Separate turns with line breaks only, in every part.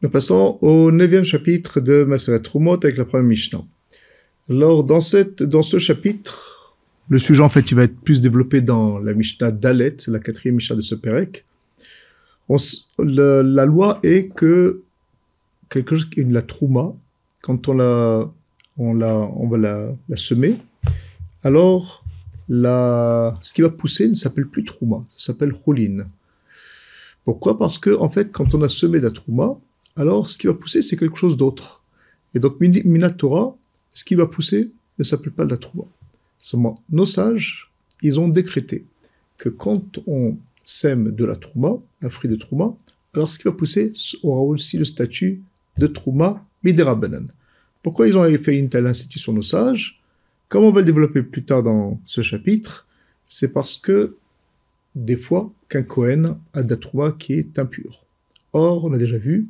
Nous passons au neuvième chapitre de Maseret Trumot avec la première Mishnah. Alors, dans, cette, dans ce chapitre, le sujet en fait, il va être plus développé dans la Mishnah Dalet, la quatrième Mishnah de ce Perek. la loi est que quelque chose, la Trouma, quand on, la, on, la, on va la, la semer, alors la, ce qui va pousser ne s'appelle plus Trouma, ça s'appelle Choulin. Pourquoi? Parce que, en fait, quand on a semé la Trouma, alors ce qui va pousser, c'est quelque chose d'autre. Et donc, Minatora, ce qui va pousser ne s'appelle pas la Trouma. Seulement, nos sages, ils ont décrété que quand on sème de la Trouma, un fruit de Trouma, alors ce qui va pousser aura aussi le statut de Trouma Miderabanan. Pourquoi ils ont fait une telle institution, nos sages? Comme on va le développer plus tard dans ce chapitre, c'est parce que des fois qu'un Kohen a de la Trouma qui est impure. Or, on a déjà vu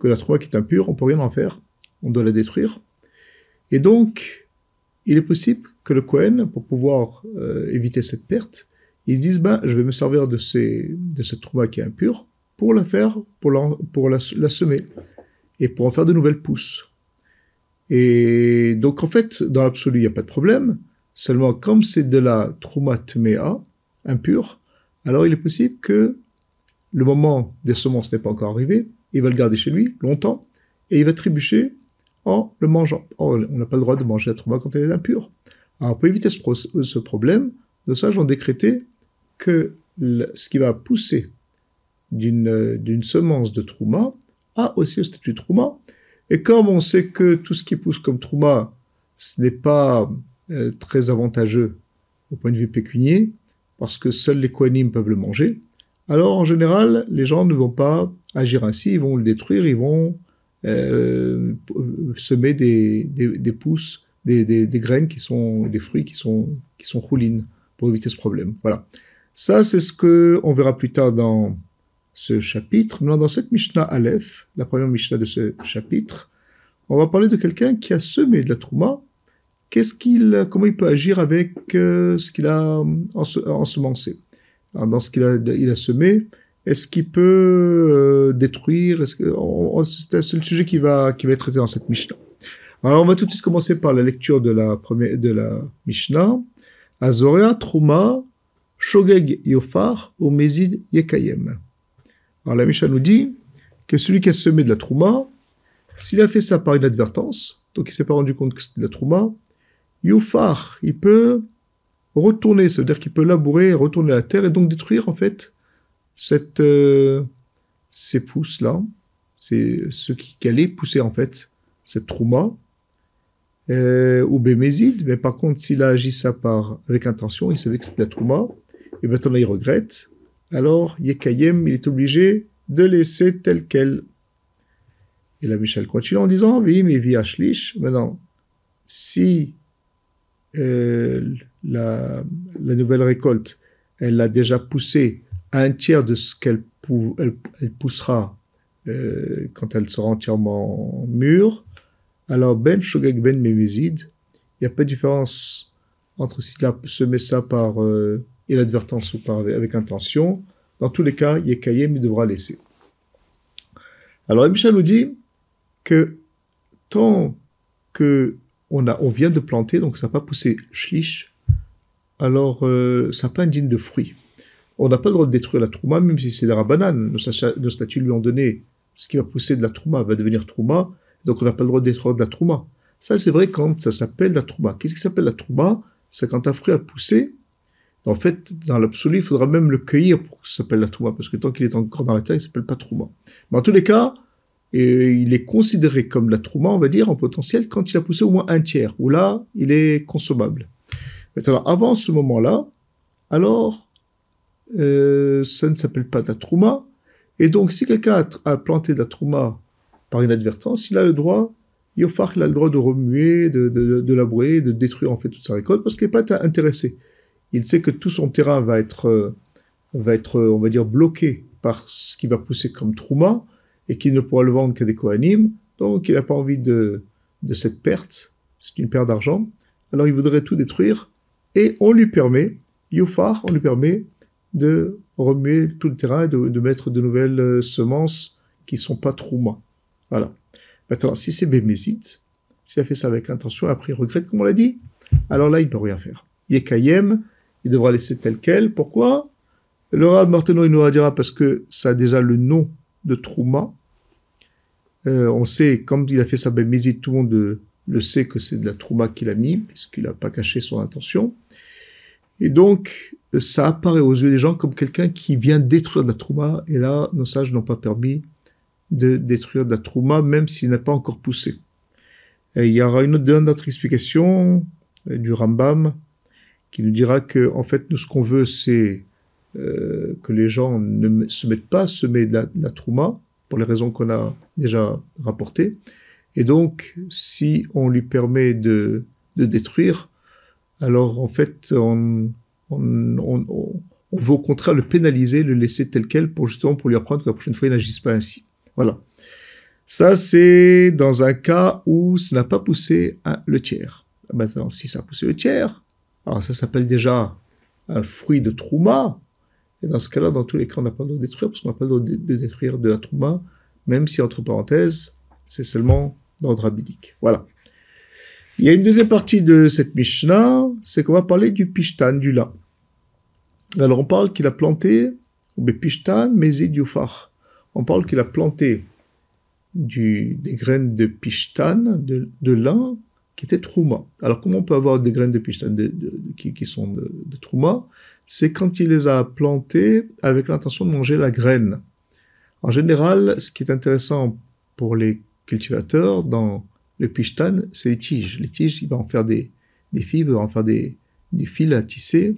que la Trouma qui est impure, on peut rien en faire, on doit la détruire. Et donc, il est possible que le Kohen, pour pouvoir euh, éviter cette perte, il se dise, ben, je vais me servir de, de cette Trouma qui est impure pour la faire, pour, la, semer, et pour en faire de nouvelles pousses. Et donc, en fait, dans l'absolu, il n'y a pas de problème. Seulement, comme c'est de la Trouma Tmea, impure, alors il est possible que le moment des semences n'est pas encore arrivé, il va le garder chez lui longtemps, et il va trébucher en le mangeant. on n'a pas le droit de manger la trouma quand elle est impure. Alors pour éviter ce, problème, nos sages ont décrété que ce qui va pousser d'une semence de trouma a aussi le statut de trouma. Et comme on sait que tout ce qui pousse comme trouma, ce n'est pas euh, très avantageux au point de vue pécunier, parce que seuls les Kohanim peuvent le manger, alors en général, les gens ne vont pas agir ainsi, ils vont le détruire, ils vont euh, semer des, des, pousses, des, des, graines qui sont, des fruits qui sont, qui sont roulines pour éviter ce problème. Voilà. Ça, c'est ce que on verra plus tard dans ce chapitre. Maintenant, dans cette Mishnah Aleph, la première Mishnah de ce chapitre, on va parler de quelqu'un qui a semé de la trouma. Qu'est-ce qu'il, comment il peut agir avec euh, ce qu'il a ensemencé dans ce qu'il a, il a semé, est-ce qu'il peut euh, détruire C'est le sujet qui va, qui va être traité dans cette Mishnah. Alors, on va tout de suite commencer par la lecture de la, première, de la Mishnah. Azorea Truma Shogeg Yofar ou Mezid Yekayem. Alors, la Mishnah nous dit que celui qui a semé de la Trouma, s'il a fait ça par inadvertance, donc il s'est pas rendu compte que c'était de la Trouma, Yofar, il peut retourner, ça veut dire qu'il peut labourer, retourner la terre et donc détruire en fait cette, euh, ces pousses-là, c'est ce qui allait pousser en fait cette trouma, euh, ou bémézide, mais par contre s'il a agi ça par, avec intention, il savait que c'était la trouma, et maintenant il regrette, alors Yekayem, il est obligé de laisser tel quel. Et la Michel continue en disant, oui, mais via Shlish, maintenant, si euh, la, nouvelle récolte, elle a déjà poussé un tiers de ce qu'elle elle, poussera euh, quand elle sera entièrement mûre. Alors, ben shogeg ben mémézid, il n'y a pas de différence entre s'il a semé ça par euh, inadvertance ou par avec, intention. Dans tous les cas, Yekayem, devra laisser. Alors, Michel nous dit que tant que on, a, on vient de planter, donc ça n'a pas poussé shlish, alors euh, ça pas indigne de fruits. On n'a pas le droit de détruire la trouma, même si c'est de la banane. Nos, statuts lui ont donné ce qui va pousser de la trouma, va devenir trouma, donc on n'a pas le droit de détruire de la trouma. Ça, c'est vrai quand ça s'appelle la trouma. Qu'est-ce qui s'appelle la trouma? C'est quand un fruit a poussé. En fait, dans l'absolu, il faudra même le cueillir pour que ça s'appelle la trouma, parce que tant qu'il est encore dans la terre, il ne s'appelle pas trouma. Mais en tous les cas, il est considéré comme la trouma, on va dire, en potentiel, quand il a poussé au moins un tiers, où là, il est consommable. Avant ce moment-là, alors, euh, ça ne s'appelle pas de la trouma. Et donc, si quelqu'un a, planté de la trouma par inadvertance, il a le droit, Yofar, il a le droit de remuer, de, de, de, labourer, de détruire en fait toute sa récolte parce qu'il n'est pas intéressé. Il sait que tout son terrain va être, euh, va être, on va dire, bloqué par ce qui va pousser comme trouma et qu'il ne pourra le vendre qu'à des coanimes. Donc, il n'a pas envie de cette perte. C'est une perte d'argent. Alors, il voudrait tout détruire et on lui permet, Youfar, on lui permet de remuer tout le terrain et de, mettre de nouvelles euh, semences qui sont pas trouma. Voilà. Maintenant, si c'est bémézite, s'il a fait ça avec intention, après il regrette, comme on l'a dit, alors là, il ne peut rien faire. Il est Kayem, il devra laisser tel quel. Pourquoi? Le Rav Martino, il nous dira parce que ça a déjà le nom de Trouma. Euh, on sait, comme il a fait sa bémézite, tout le monde le sait que c'est de la Trouma qu'il a mis, puisqu'il n'a pas caché son intention. Et donc, ça apparaît aux yeux des gens comme quelqu'un qui vient détruire de la Trouma, et là, nos sages n'ont pas permis de détruire de la Trouma, même s'il n'a pas encore poussé. Et il y aura une autre, autre explication euh, du Rambam, qui nous dira que, en fait, nous, ce qu'on veut, c'est euh, que les gens ne se mettent pas à semer de la, de la trouma, pour les raisons qu'on a déjà rapportées. Et donc, si on lui permet de, de détruire, alors en fait, on, on, on, on, veut au contraire le pénaliser, le laisser tel quel, pour justement pour lui apprendre que la prochaine fois, il n'agisse pas ainsi. Voilà. Ça, c'est dans un cas où ça n'a pas poussé le tiers. Maintenant, si ça a poussé le tiers, alors ça s'appelle déjà un fruit de trouma. Et dans ce cas-là, dans tous les cas, on n'a pas le droit de détruire, parce qu'on n'a pas le droit de, détruire de la trouma, même si, entre parenthèses, c'est seulement d'ordre rabbinique. Voilà. Il y a une deuxième partie de cette Mishnah, c'est qu'on va parler du pishtan, du lin. Alors on parle qu'il a planté, ou pishtan, mezid yufar. On parle qu'il a planté des graines de pishtan, de, lin, qui était trouma. Alors comment on peut avoir des graines de pishtan qui, qui, sont de trouma? C'est quand il les a plantées avec l'intention de manger la graine. En général, ce qui est intéressant pour les cultivateurs dans le pishtan, c'est les tiges. Les tiges, il va en faire des, des fibres, il va en faire des, des fils à tisser,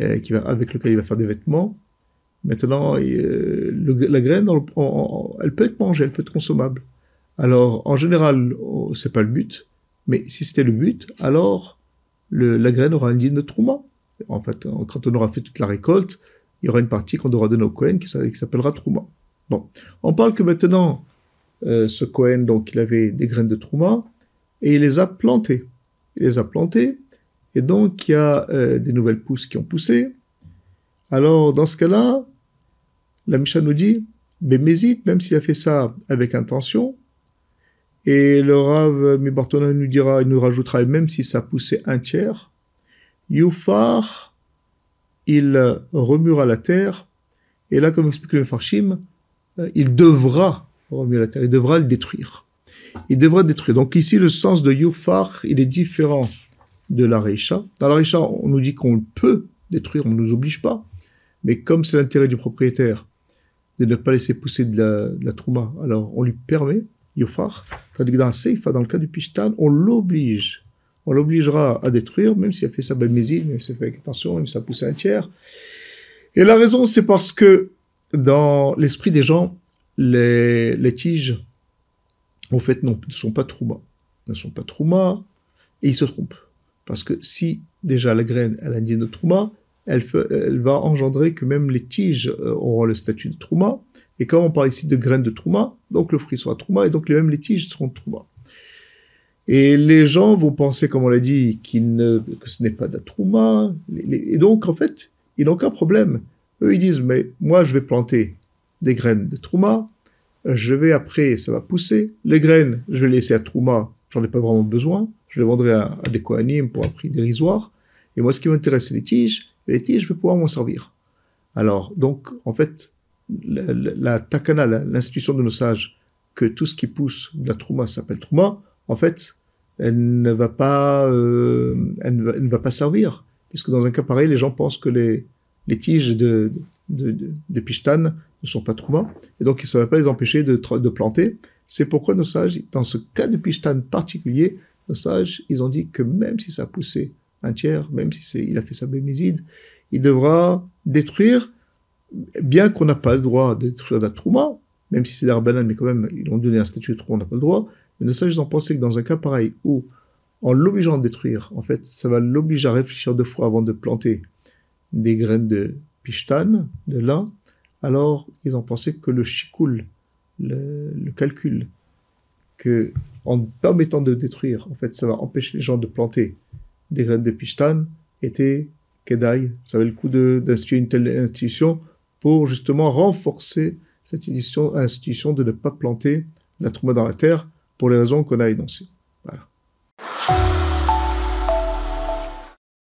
euh, qui va, avec lequel il va faire des vêtements. Maintenant, euh, la graine, elle peut être mangée, elle peut être consommable. Alors, en général, oh, c'est pas le but. Mais si c'était le but, alors la graine aura une ligne de trouma. En fait, quand on aura fait toute la récolte, il y aura une partie qu'on devra donner au Cohen qui, qui s'appellera trouma. Bon, on parle que maintenant, euh, ce Cohen, donc, il avait des graines de trouma et il les a plantées. Il les a plantées et donc il y a euh, des nouvelles pousses qui ont poussé. Alors, dans ce cas-là, la Misha nous dit, Bémézite, même s'il a fait ça avec intention, et le Rav Mibartona nous dira, il nous rajoutera, même si ça poussait un tiers, Youfar, il remuera la terre, et là, comme explique le Farshim, euh, il devra la terre, il devra le détruire. Il devra détruire. Donc ici, le sens de Youfar, il est différent de la Reisha. Dans la Reisha, on nous dit qu'on peut détruire, on ne nous oblige pas. Mais comme c'est l'intérêt du propriétaire de ne pas laisser pousser de la, de alors on lui permet, que dans Seifa, dans le cas du Pishtan, on l'oblige. On l'obligera à détruire, même s'il a fait sa bémésie, même s'il a fait avec attention, même s'il a poussé un tiers. Et la raison, c'est parce que dans l'esprit des gens, les, les tiges, en fait, non, ne sont pas trouma. Ne sont pas trouma, et ils se trompent. Parce que si déjà la graine, elle une de trouma, elle, elle, va engendrer que même les tiges euh, auront le statut de trouma, et quand on parle ici de graines de trouma, donc le fruit sera trouma et donc les mêmes les tiges seront trouma. Et les gens vont penser, comme on l'a dit, que ce n'est pas de la trouma. Et donc, en fait, ils n'ont aucun problème. Eux, ils disent, mais moi, je vais planter des graines de trouma. Je vais après, ça va pousser. Les graines, je vais laisser à trouma. J'en ai pas vraiment besoin. Je les vendrai à, des coanimes pour un prix dérisoire. Et moi, ce qui m'intéresse, c'est les tiges. Les tiges, je vais pouvoir m'en servir. Alors, donc, en fait, la, takana, l'institution de nos sages, que tout ce qui pousse de la trouma s'appelle trouma, en fait, elle ne va pas, euh, elle, ne va, pas servir, puisque dans un cas pareil, les gens pensent que les, les tiges de, de, ne sont pas trouma, et donc ça ne va pas les empêcher de, de planter. C'est pourquoi nos sages, dans ce cas de pishtan particulier, nos sages, ils ont dit que même si ça a poussé un tiers, même si il a fait sa béméside, il devra détruire bien qu'on n'a pas le droit de détruire la trouma, même si c'est d'Arbanan, mais quand même, ils ont donné un statut de trouma, on n'a pas le droit, mais nos sages ont pensé que dans un cas pareil, où, en l'obligeant à détruire, en fait, ça va l'obliger à réfléchir deux fois avant de planter des graines de pishtan, de lin, alors ils ont pensé que le shikul, le, calcul, que en permettant de détruire, en fait, ça va empêcher les gens de planter des graines de pishtan, était Kedai, ça avait le coup d'instituer une telle institution pour justement renforcer cette institution, institution de ne pas planter la trouma dans la terre pour les raisons qu'on a énoncées. Voilà.